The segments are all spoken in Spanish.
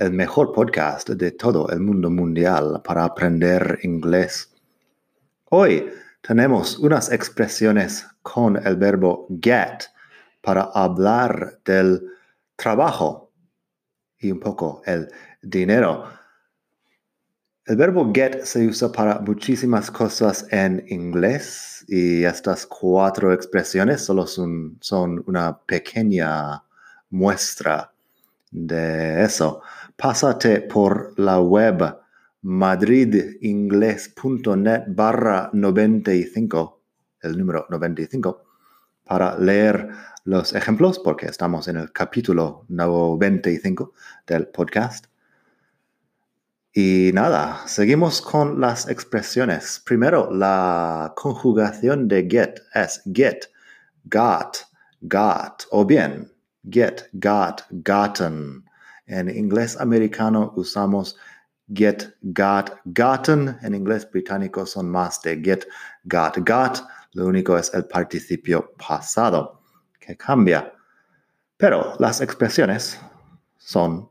el mejor podcast de todo el mundo mundial para aprender inglés. Hoy tenemos unas expresiones con el verbo get para hablar del trabajo y un poco el dinero. El verbo get se usa para muchísimas cosas en inglés y estas cuatro expresiones solo son, son una pequeña muestra de eso pásate por la web madridingles.net barra 95, el número 95, para leer los ejemplos, porque estamos en el capítulo 95 del podcast. Y nada, seguimos con las expresiones. Primero, la conjugación de get es get, got, got, o bien get, got, gotten. En inglés americano usamos get, got, gotten. En inglés británico son más de get, got, got. Lo único es el participio pasado que cambia. Pero las expresiones son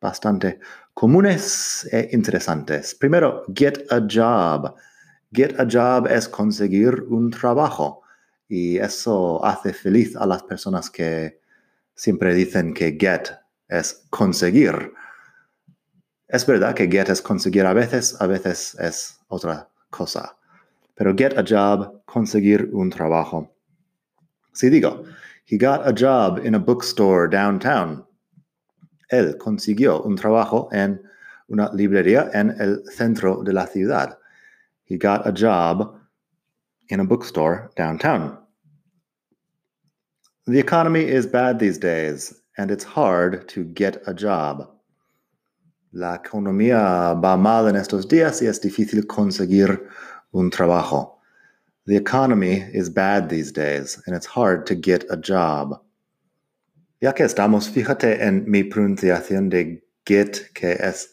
bastante comunes e interesantes. Primero, get a job. Get a job es conseguir un trabajo y eso hace feliz a las personas que siempre dicen que get es conseguir. Es verdad que get es conseguir a veces, a veces es otra cosa. Pero get a job, conseguir un trabajo. Si digo, he got a job in a bookstore downtown. Él consiguió un trabajo en una librería en el centro de la ciudad. He got a job in a bookstore downtown. The economy is bad these days and it's hard to get a job. La economía va mal en estos días y es difícil conseguir un trabajo. The economy is bad these days and it's hard to get a job. Ya que estamos, fíjate en mi pronunciación de get, que es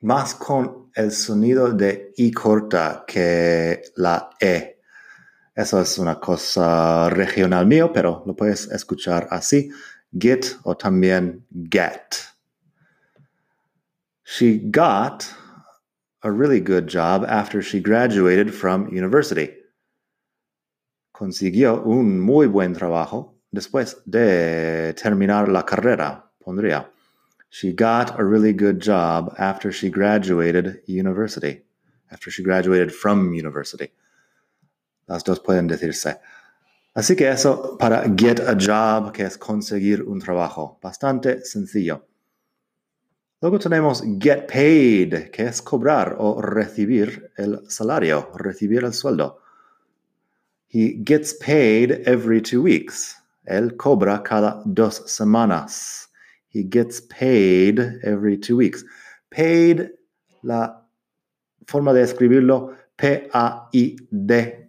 más con el sonido de I corta que la E. Eso es una cosa regional mío, pero lo puedes escuchar así get o también get. She got a really good job after she graduated from university. Consiguió un muy buen trabajo después de terminar la carrera, pondría. She got a really good job after she graduated university. After she graduated from university. Las dos pueden decirse. Así que eso para get a job, que es conseguir un trabajo. Bastante sencillo. Luego tenemos get paid, que es cobrar o recibir el salario, recibir el sueldo. He gets paid every two weeks. Él cobra cada dos semanas. He gets paid every two weeks. Paid, la forma de escribirlo, P-A-I-D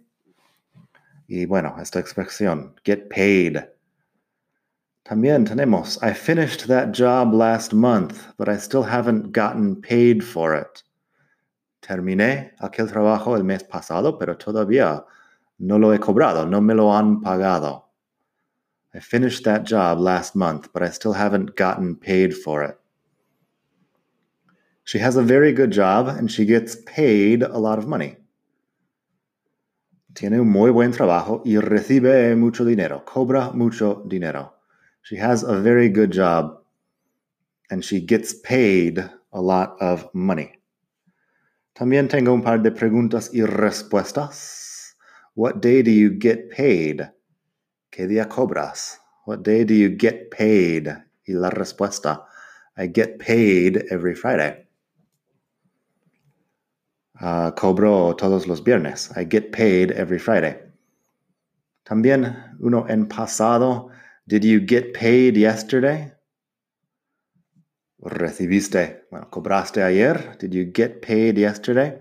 Y bueno, esta expresión, get paid. También tenemos, I finished that job last month, but I still haven't gotten paid for it. Terminé aquel trabajo el mes pasado, pero todavía no lo he cobrado, no me lo han pagado. I finished that job last month, but I still haven't gotten paid for it. She has a very good job and she gets paid a lot of money. Tiene un muy buen trabajo y recibe mucho dinero. Cobra mucho dinero. She has a very good job and she gets paid a lot of money. También tengo un par de preguntas y respuestas. What day do you get paid? ¿Qué día cobras? What day do you get paid? Y la respuesta, I get paid every Friday. Uh, cobro todos los viernes. I get paid every Friday. También uno en pasado. Did you get paid yesterday? Recibiste, bueno, cobraste ayer? Did you get paid yesterday?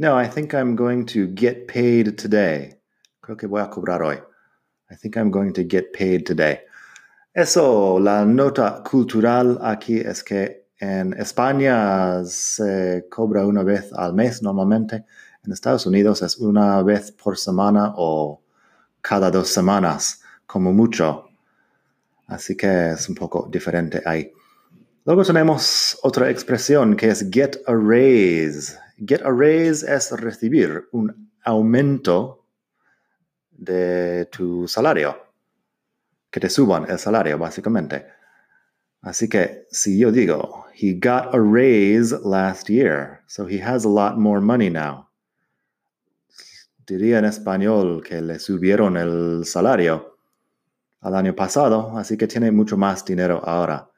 No, I think I'm going to get paid today. Creo que voy a cobrar hoy. I think I'm going to get paid today. Eso, la nota cultural aquí es que en España se cobra una vez al mes normalmente. En Estados Unidos es una vez por semana o cada dos semanas, como mucho. Así que es un poco diferente ahí. Luego tenemos otra expresión que es get a raise. Get a raise es recibir un aumento de tu salario. Que te suban el salario, básicamente. Así que si yo digo, he got a raise last year, so he has a lot more money now. Diría en español que le subieron el salario al año pasado, así que tiene mucho más dinero ahora.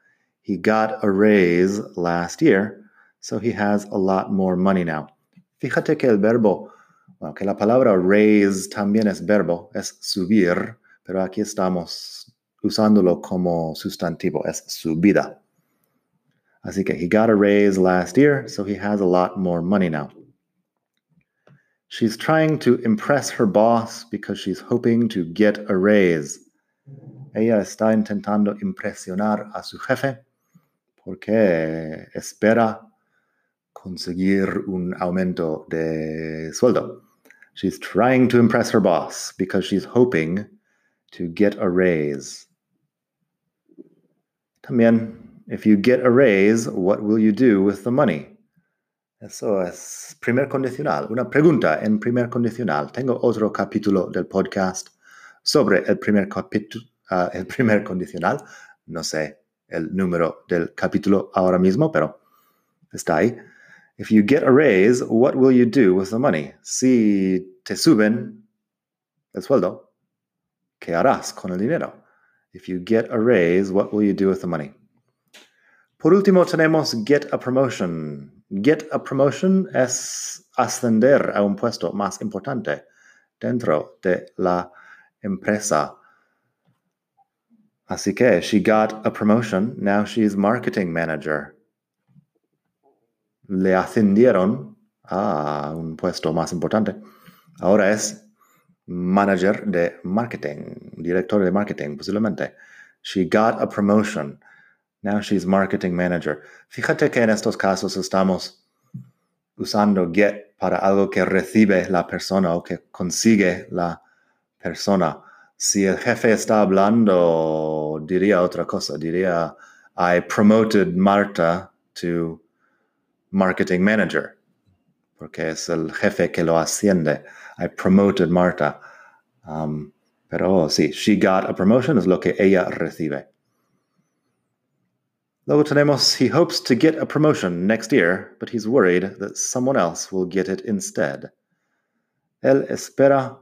He got a raise last year, so he has a lot more money now. Fíjate que el verbo, que la palabra raise también es verbo, es subir, pero aquí estamos usándolo como sustantivo, es subida. Así que he got a raise last year, so he has a lot more money now. She's trying to impress her boss because she's hoping to get a raise. Ella está intentando impresionar a su jefe porque espera conseguir un aumento de sueldo. She's trying to impress her boss because she's hoping to get a raise. También, if you get a raise, what will you do with the money? Eso es primer condicional. Una pregunta en primer condicional. Tengo otro capítulo del podcast sobre el primer uh, el primer condicional. No sé el número del capítulo ahora mismo, pero está ahí. If you get a raise, what will you do with the money? Si te suben el sueldo, ¿qué harás con el dinero? If you get a raise, what will you do with the money? Por último, tenemos get a promotion. Get a promotion es ascender a un puesto más importante dentro de la empresa. Así que she got a promotion, now she's marketing manager. Le ascendieron a un puesto más importante. Ahora es manager de marketing, director de marketing, posiblemente. She got a promotion. Now she's marketing manager. Fíjate que en estos casos estamos usando get para algo que recibe la persona o que consigue la persona. Si el jefe está hablando, diría otra cosa. Diría, I promoted Marta to marketing manager. Porque es el jefe que lo asciende. I promoted Marta. Um, pero sí, she got a promotion es lo que ella recibe. Luego tenemos, he hopes to get a promotion next year, but he's worried that someone else will get it instead. Él espera,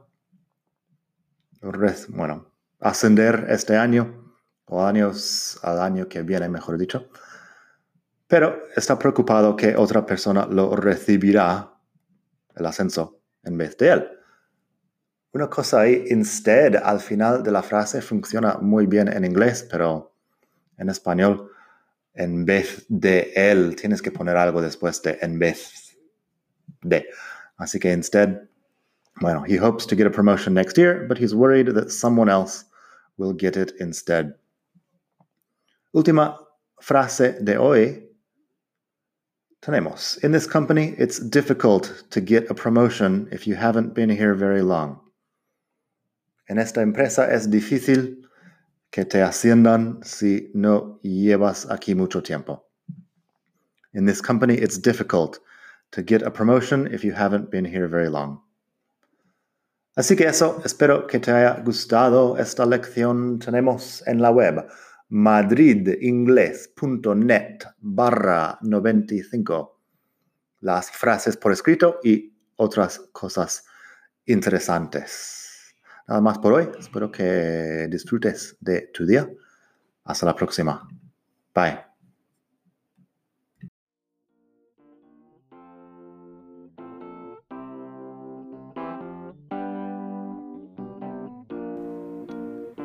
bueno, ascender este año, o años al año que viene, mejor dicho, pero está preocupado que otra persona lo recibirá, el ascenso, en vez de él. Una cosa ahí, instead, al final de la frase funciona muy bien en inglés, pero en español, en vez de él, tienes que poner algo después de en vez de. Así que instead, bueno, he hopes to get a promotion next year, but he's worried that someone else will get it instead. Última frase de hoy. Tenemos, in this company, it's difficult to get a promotion if you haven't been here very long. En esta empresa es difícil que te asciendan si no llevas aquí mucho tiempo. In this company, it's difficult to get a promotion if you haven't been here very long. Así que eso, espero que te haya gustado esta lección. Tenemos en la web madridingles.net barra 95 las frases por escrito y otras cosas interesantes. Nada más por hoy. Espero que disfrutes de tu día. Hasta la próxima. Bye.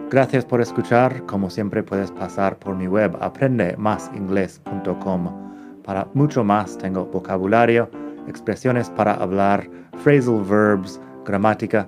Gracias por escuchar. Como siempre puedes pasar por mi web aprendemasingles.com. Para mucho más tengo vocabulario, expresiones para hablar, phrasal verbs, gramática,